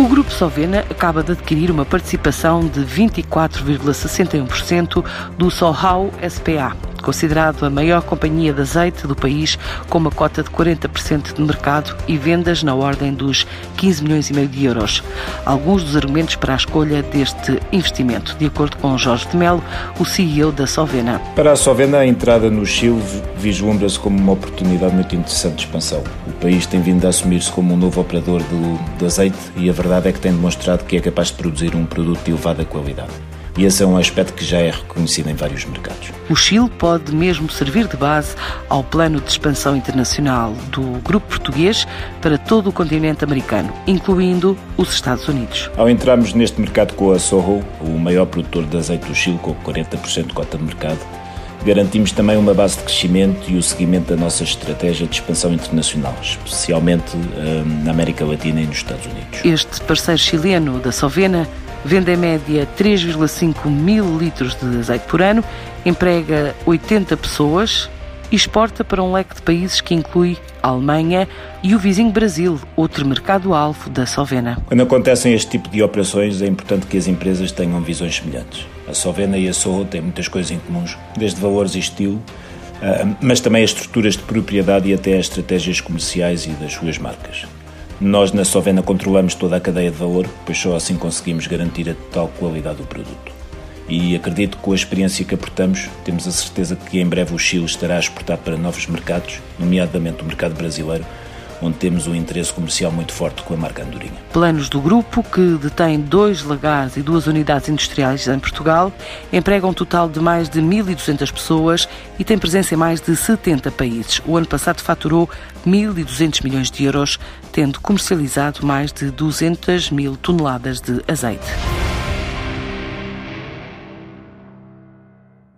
O Grupo Sovena acaba de adquirir uma participação de 24,61% do Sohau SPA, considerado a maior companhia de azeite do país, com uma cota de 40% de mercado e vendas na ordem dos 15 milhões e meio de euros. Alguns dos argumentos para a escolha deste investimento, de acordo com Jorge de Melo, o CEO da Sovena. Para a Sovena, a entrada no Chile vislumbra-se como uma oportunidade muito interessante de expansão. O país tem vindo a assumir-se como um novo operador de, de azeite e a verdade é que tem demonstrado que é capaz de produzir um produto de elevada qualidade e esse é um aspecto que já é reconhecido em vários mercados. O Chile pode mesmo servir de base ao plano de expansão internacional do grupo português para todo o continente americano, incluindo os Estados Unidos. Ao entrarmos neste mercado com a Soho, o maior produtor de azeite do Chile, com 40% de cota de mercado, garantimos também uma base de crescimento e o seguimento da nossa estratégia de expansão internacional, especialmente hum, na América Latina e nos Estados Unidos. Este parceiro chileno da Sovena vende em média 3,5 mil litros de azeite por ano, emprega 80 pessoas e exporta para um leque de países que inclui a Alemanha e o vizinho Brasil, outro mercado-alvo da Sovena. Quando acontecem este tipo de operações, é importante que as empresas tenham visões semelhantes. A Sovena e a Soho têm muitas coisas em comuns, desde valores e estilo, ah, mas também as estruturas de propriedade e até as estratégias comerciais e das suas marcas. Nós na Sovena controlamos toda a cadeia de valor, pois só assim conseguimos garantir a total qualidade do produto. E acredito que com a experiência que aportamos, temos a certeza que em breve o Chile estará a exportar para novos mercados, nomeadamente o mercado brasileiro, onde temos um interesse comercial muito forte com a marca Andorinha. Planos do grupo, que detém dois lagares e duas unidades industriais em Portugal, emprega um total de mais de 1.200 pessoas e tem presença em mais de 70 países. O ano passado faturou 1.200 milhões de euros, tendo comercializado mais de 200 mil toneladas de azeite.